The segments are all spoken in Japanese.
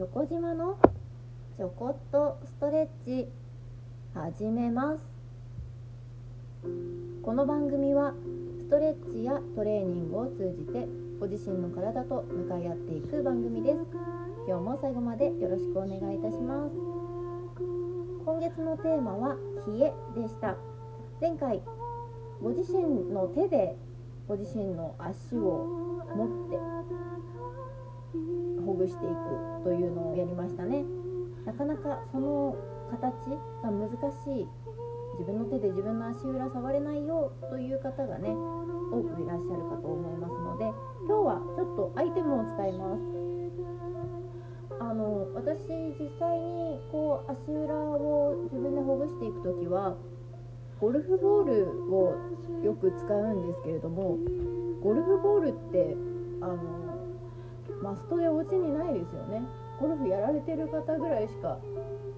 チョコ島のちょこっとストレッチ始めます。この番組はストレッチやトレーニングを通じてご自身の体と向かい合っていく番組です。今日も最後までよろしくお願いいたします。今月のテーマは冷えでした。前回ご自身の手でご自身の足を持ってほぐしていくというのをやりましたね。なかなかその形が難しい。自分の手で自分の足裏触れないよという方がね多くいらっしゃるかと思いますので今日はちょっとアイテムを使います。あの私実際にこう足裏を自分でほぐしていく時はゴルフボールをよく使うんですけれどもゴルフボールってあのマストでお家にないですよねゴルフやられてる方ぐらいしか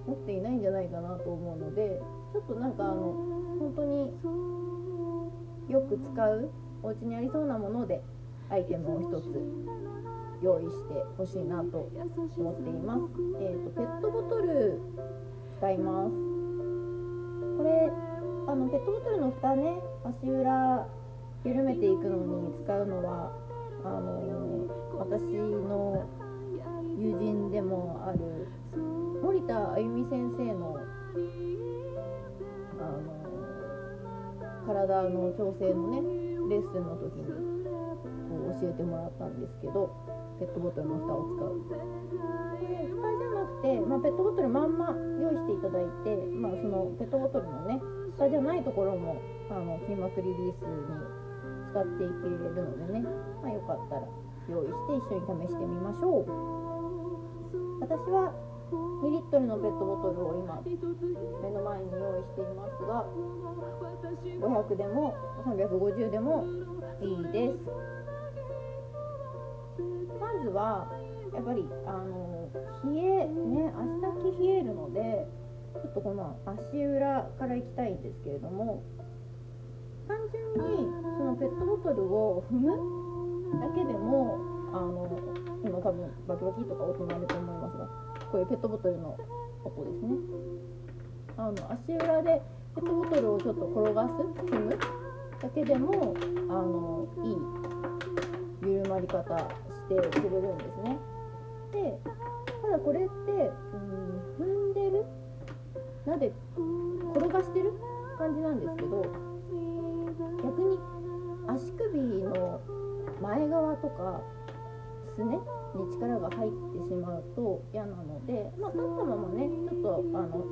持っていないんじゃないかなと思うのでちょっとなんかあの本当によく使うお家にありそうなものでアイテムを一つ用意してほしいなと思っています。えーと、ペットボトル使います。これあのペットボトルの蓋ね足裏緩めていくのに使うのはあの私の友人でもある森田あゆみ先生のあの体の調整のねレッスンの時にこう教えてもらったんですけどペットボトルの蓋を使うで蓋じゃなくて、まあ、ペットボトルまんま用意していただいて、まあ、そのペットボトルのね蓋じゃないところもあの筋膜リリースに使っていけるのでね、まあ、よかったら用意して一緒に試してみましょう。私は2リットルのペットボトルを今目の前に用意していますが500でも350でもいいです。まずはやっぱりあの冷えね足先冷えるのでちょっとこの足裏からいきたいんですけれども単純にそのペットボトルを踏むだけでもあの今多分バキバキとか音鳴ると思いますがこういうペットボトルの音ですね。あの足裏でペットボトルをちょっと転がす踏むだけでもあのいい緩まり方してくれるんですね。でただこれってうん踏んでるなんで転がしてる感じなんですけど前側とかすねに力が入ってしまうと嫌なので、まあ、立ったままねちょっとあの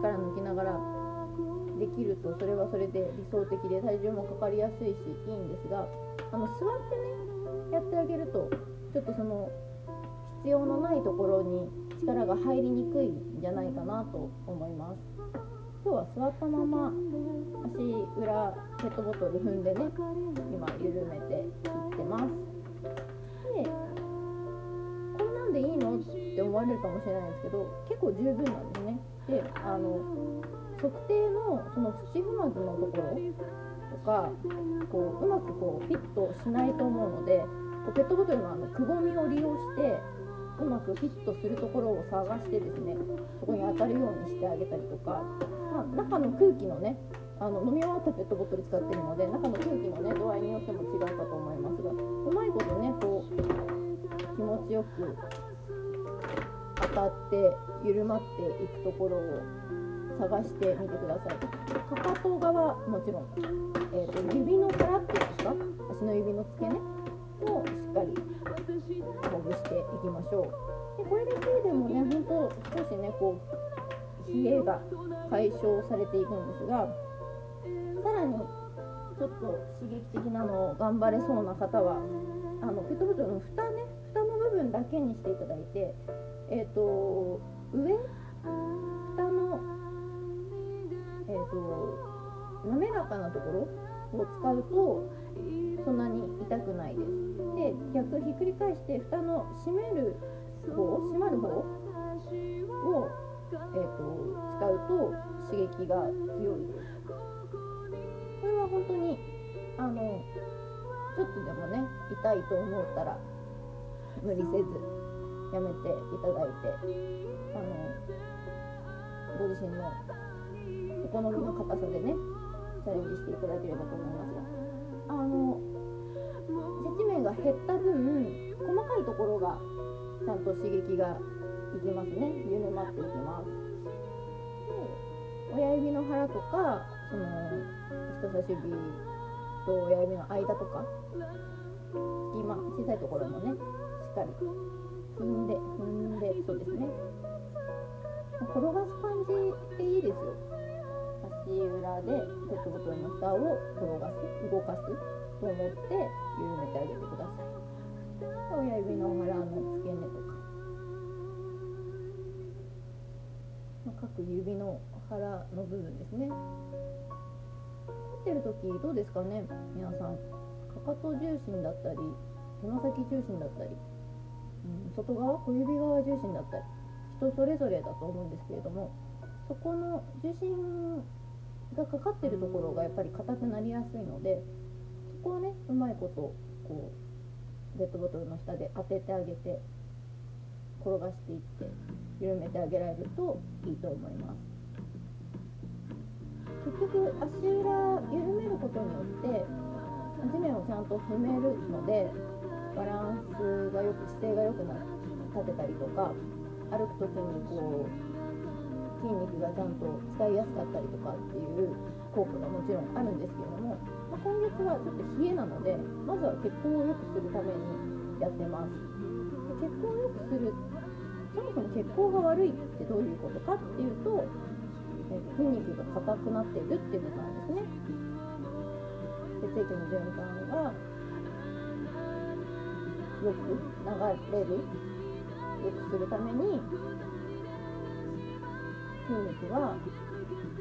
力抜きながらできるとそれはそれで理想的で体重もかかりやすいしいいんですがあの座ってねやってあげるとちょっとその必要のないところに力が入りにくいんじゃないかなと思います。今日は座ったまま足裏ペットボトル踏んでね今緩めていってます。でこんなんでいいの？って思われるかもしれないんですけど結構十分なんですね。であの測定のその土踏まずのところとかこううまくこうフィットしないと思うのでペットボトルのあのくぼみを利用してうまくフィットするところを探してですねそこに当たるようにしてあげたりとか、まあ、中の空気のねあの飲み終わったペットボトル使ってるので中の空気のね度合いによっても違うかと思いますがうまいことねこう気持ちよく当たって緩まっていくところを探してみてください。かかと側もちろん、えーと、指の腹っていうんですか？足の指の付け根をしっかり。ほぐしていきましょう。でこれだけでもね本当少しねこう冷えが解消されていくんですがさらにちょっと刺激的なのを頑張れそうな方はあのペットボトルの蓋ね蓋の部分だけにしていただいてえっ、ー、と上蓋のえっ、ー、と滑らかなところを使うとそんなに痛くないです。で逆ひっくり返して蓋の閉める方閉まる方を、えーと、使うと刺激が強いです。これは本当にあのちょっとでもね痛いと思ったら無理せずやめていただいてあのご自身のお好みの硬さでねチャレンジしていただければと思いますがあの接地面が減った分細かいところがちゃんと刺激がいきますね。緩まっていきます。で親指の腹とかその人差し指と親指の間とか隙間小さいところもねしっかり踏んで踏んでそうですね。転がす感じでいいですよ。裏でペットボトルの下を転がす動かすと思って緩めてあげてください。親指の腹の付け根とか、まあ、各指の腹の部分ですね。立ってる時どうですかね皆さん。かかと重心だったりつま先重心だったり、うん、外側？小指側重心だったり。人それぞれだと思うんですけれどもそこの重心がかかってるところがやっぱり硬くなりやすいのでそこをねうまいことこうペットボトルの下で当ててあげて転がしていって緩めてあげられるといいと思います。結局足裏緩めることによって地面をちゃんと踏めるのでバランスがよく姿勢が良くな立てたりとか歩く時にこう筋肉がちゃんと使いやすかったりとかっていう効果がもちろんあるんですけれども、まあ、今月はちょっと冷えなのでまずは血行を良くするためにやってます。血行を良くするそもそも血行が悪いってどういうことかっていうと筋肉が硬くなっているっていうことなんですね。血液の循環がよく流れるよくするために筋肉は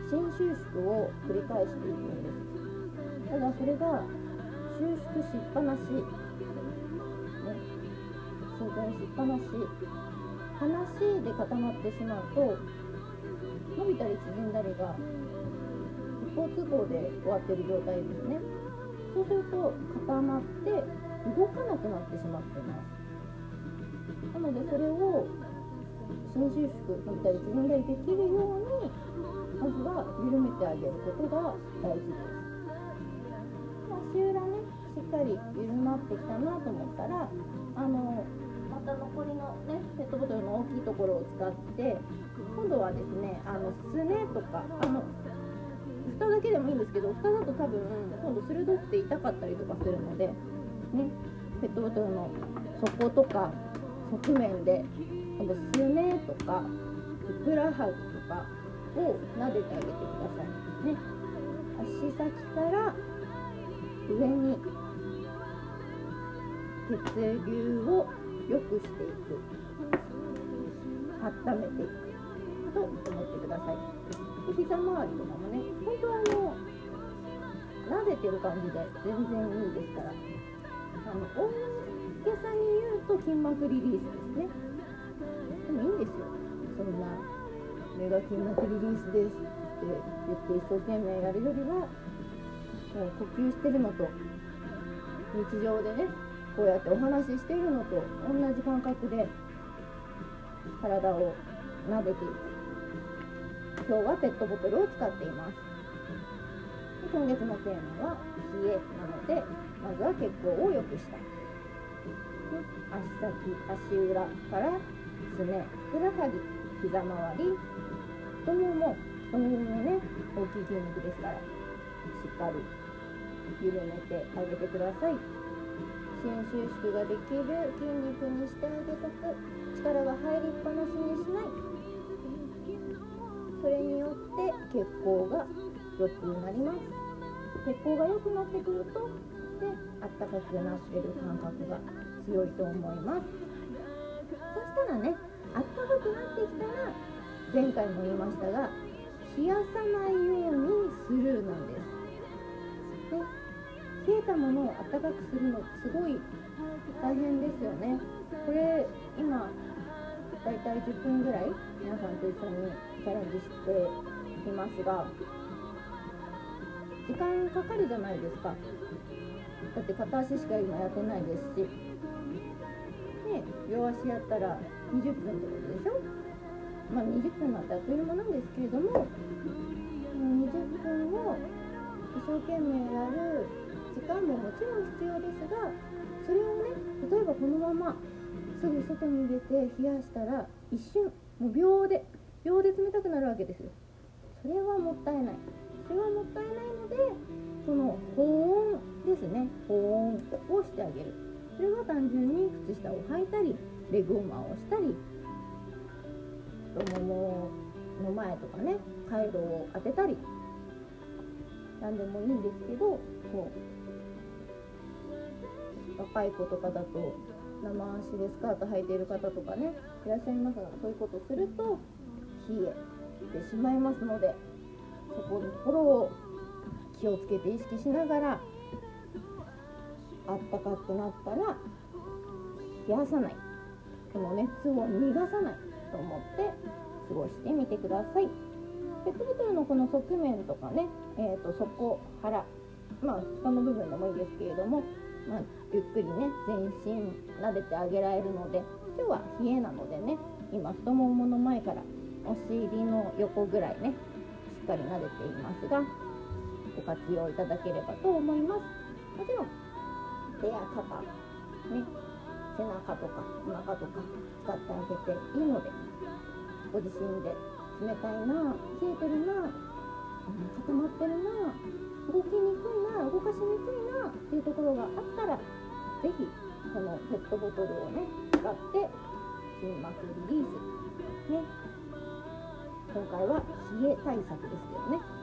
新収縮を繰り返していくんですただそれが収縮しっぱなし、ね、伸展しっぱなし話で固まってしまうと伸びたり縮んだりが一方通行で終わってる状態ですね。そうすると固まって動かなくなってしまっています。なのでそれを新収縮伸びたり縮んだりできるようにまずは緩めてあげることが大事です。足裏ねしっかり緩まってきたなと思ったらあのまた残りのねペットボトルの大きいところを使って今度はですねあのすねとかあの蓋だけでもいいんですけど蓋だと多分今度鋭くて痛かったりとかするのでねペットボトルの底とか側面ですねとかふくらはぎとかを撫でてあげてくださいね。足先から上に血流を良くしていく。温めていくと思ってください。で膝周りとかもね本当はあの撫でてる感じで全然いいですから。あの大げさに言うと筋膜リリースですね。でもいいんですよ。そんなメガ筋膜リリースですって言って一生懸命やるよりはもう呼吸してるのと日常でねこうやってお話ししているのと同じ感覚で体を撫でていく。今日はペットボトルを使っています。今月のテーマは冷えなのでまずは血行を良くしたい。足先足裏からすねふくらはぎ膝周り太もも太もももね大きい筋肉ですからしっかり緩めてあげてください。新収縮ができる筋肉にしてあげとく力が入りっぱなしにしない。それによって血行が良くなります。血行が良くなってくるとであったかくなってる感覚が強いと思います。そしたらねあったかくなってきたら前回も言いましたが冷やさないようにスルーなんです。で冷えたものをあったかくするのすごい大変ですよね。これ今だいたい10分ぐらい皆さんと一緒にチャレンジしていますが時間かかるじゃないですか。だって片足しか今やってないですし。両足やったら20分ってことでしょ？まあ20分なんてあっという間なんですけれども20分を一生懸命やる時間ももちろん必要ですがそれをね例えばこのまますぐ外に出て冷やしたら一瞬もう秒で秒で冷たくなるわけですよ。それはもったいない。それはもったいないのでその保温ですね。保温をしてあげる。それは単純に靴下を履いたりレグウォーマーをしたり太ももの前とかね回路を当てたり何でもいいんですけどこう若い子とかだと生足でスカート履いている方とかねいらっしゃいますがそういうことすると冷えてしまいますのでそこのところを気をつけて意識しながらあったかくなったら冷やさない。この熱を逃がさないと思って過ごしてみてください。ペットボトルのこの側面とかね、えー、と底腹まあ下の部分でもいいですけれども、まあ、ゆっくりね全身撫でてあげられるので今日は冷えなのでね今太ももの前からお尻の横ぐらいねしっかり撫でていますがご活用いただければと思います。もちろん手や肩ね背中とかお腹とか使ってあげていいのでご自身で冷たいな冷えてるな固まってるな動きにくいな動かしにくいなっていうところがあったら是非このペットボトルをね使って筋膜リリースね今回は冷え対策ですけどね